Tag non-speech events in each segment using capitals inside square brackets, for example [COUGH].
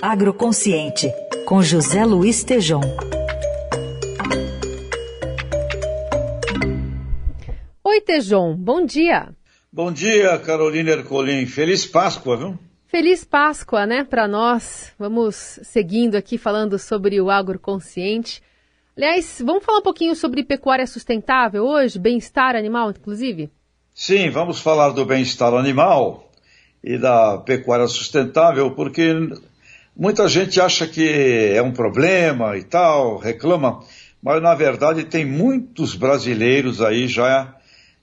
Agroconsciente, com José Luiz Tejom. Oi, Tejon, bom dia. Bom dia, Carolina Ercolim. Feliz Páscoa, viu? Feliz Páscoa, né, para nós. Vamos seguindo aqui falando sobre o agroconsciente. Aliás, vamos falar um pouquinho sobre pecuária sustentável hoje, bem-estar animal, inclusive? Sim, vamos falar do bem-estar animal e da pecuária sustentável, porque muita gente acha que é um problema e tal, reclama, mas na verdade tem muitos brasileiros aí já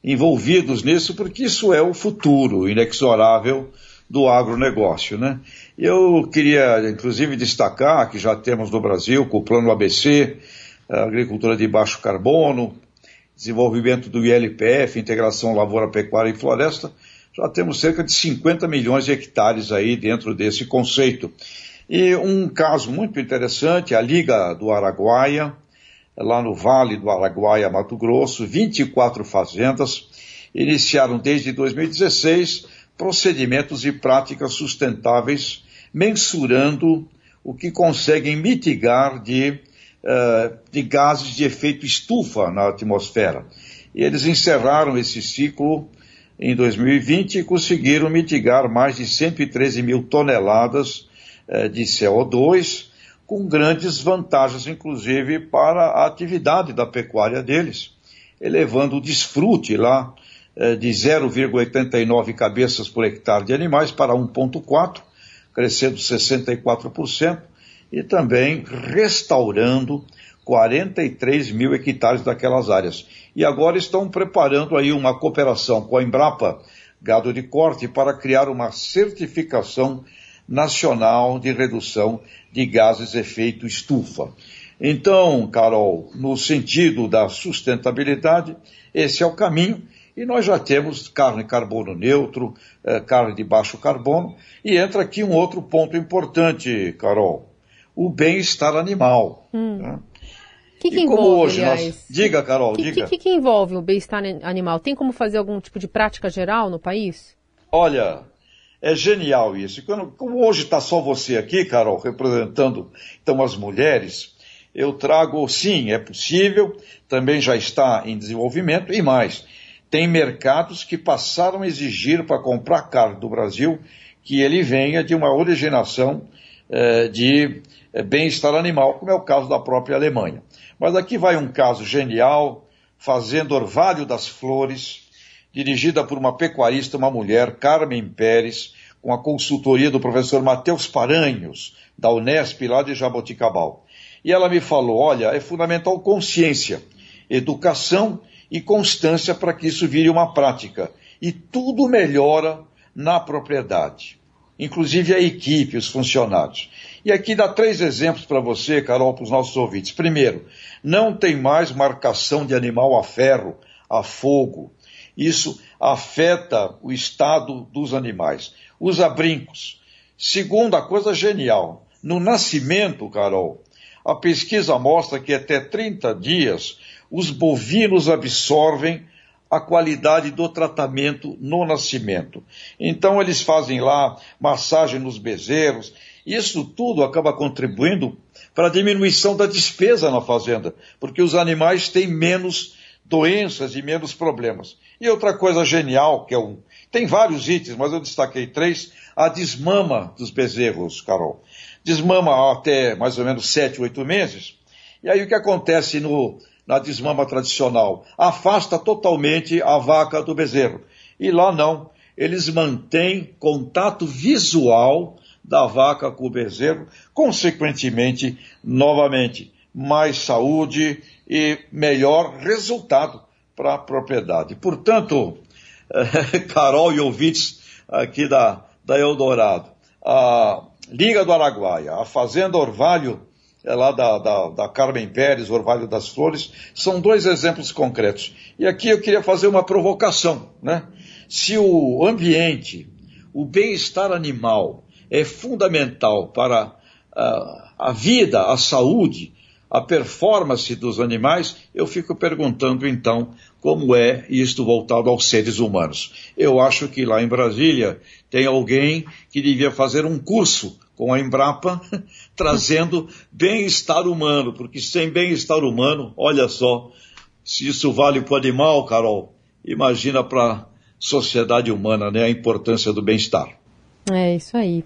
envolvidos nisso, porque isso é o futuro inexorável do agronegócio, né? Eu queria, inclusive, destacar que já temos no Brasil, com o Plano ABC, agricultura de baixo carbono, desenvolvimento do ILPF, integração lavoura, pecuária e floresta, já temos cerca de 50 milhões de hectares aí dentro desse conceito. E um caso muito interessante, a Liga do Araguaia, lá no Vale do Araguaia, Mato Grosso, 24 fazendas iniciaram desde 2016 procedimentos e práticas sustentáveis, mensurando o que conseguem mitigar de, uh, de gases de efeito estufa na atmosfera. E eles encerraram esse ciclo em 2020 e conseguiram mitigar mais de 113 mil toneladas uh, de CO2, com grandes vantagens, inclusive, para a atividade da pecuária deles, elevando o desfrute lá eh, de 0,89 cabeças por hectare de animais para 1,4, crescendo 64%, e também restaurando 43 mil hectares daquelas áreas. E agora estão preparando aí uma cooperação com a Embrapa Gado de Corte para criar uma certificação nacional de redução de gases efeito estufa. Então, Carol, no sentido da sustentabilidade, esse é o caminho e nós já temos carne carbono neutro, eh, carne de baixo carbono, e entra aqui um outro ponto importante, Carol, o bem-estar animal. Hum. Né? Que, que envolve, hoje nós... Diga, Carol, que, diga. O que, que, envolve o bem-estar animal? Tem como fazer algum tipo de prática geral no país? Olha, é genial isso. Quando, como hoje está só você aqui, Carol, representando então as mulheres, eu trago, sim, é possível, também já está em desenvolvimento e mais. Tem mercados que passaram a exigir para comprar carne do Brasil que ele venha de uma originação de eh, bem-estar animal, como é o caso da própria Alemanha. Mas aqui vai um caso genial, Fazenda Orvalho das Flores, dirigida por uma pecuarista, uma mulher, Carmen Pérez, com a consultoria do professor Matheus Paranhos, da Unesp, lá de Jaboticabal. E ela me falou: olha, é fundamental consciência, educação e constância para que isso vire uma prática. E tudo melhora na propriedade, inclusive a equipe, os funcionários. E aqui dá três exemplos para você, Carol, para os nossos ouvintes. Primeiro, não tem mais marcação de animal a ferro, a fogo, isso afeta o estado dos animais. Usa brincos. Segunda coisa genial, no nascimento, Carol, a pesquisa mostra que até 30 dias os bovinos absorvem a qualidade do tratamento no nascimento. Então eles fazem lá massagem nos bezerros. Isso tudo acaba contribuindo para a diminuição da despesa na fazenda, porque os animais têm menos doenças e menos problemas. E outra coisa genial, que é um. Tem vários itens, mas eu destaquei três. A desmama dos bezerros, Carol. Desmama até mais ou menos sete, oito meses. E aí o que acontece no, na desmama tradicional? Afasta totalmente a vaca do bezerro. E lá não. Eles mantêm contato visual da vaca com o bezerro, consequentemente, novamente, mais saúde e melhor resultado para a propriedade. Portanto, [LAUGHS] Carol e ouvintes aqui da, da Eldorado, a Liga do Araguaia, a Fazenda Orvalho, é lá da, da, da Carmen Pérez, Orvalho das Flores, são dois exemplos concretos. E aqui eu queria fazer uma provocação, né? Se o ambiente, o bem-estar animal é fundamental para a, a vida, a saúde, a performance dos animais, eu fico perguntando então como é isto voltado aos seres humanos. Eu acho que lá em Brasília tem alguém que devia fazer um curso com a Embrapa, [LAUGHS] trazendo bem-estar humano, porque sem bem-estar humano, olha só, se isso vale para o animal, Carol, imagina para a sociedade humana, né, a importância do bem-estar. É isso aí.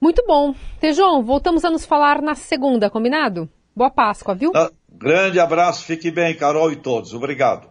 Muito bom. Tejon, voltamos a nos falar na segunda, combinado? Boa Páscoa, viu? Ah, grande abraço, fique bem, Carol e todos. Obrigado.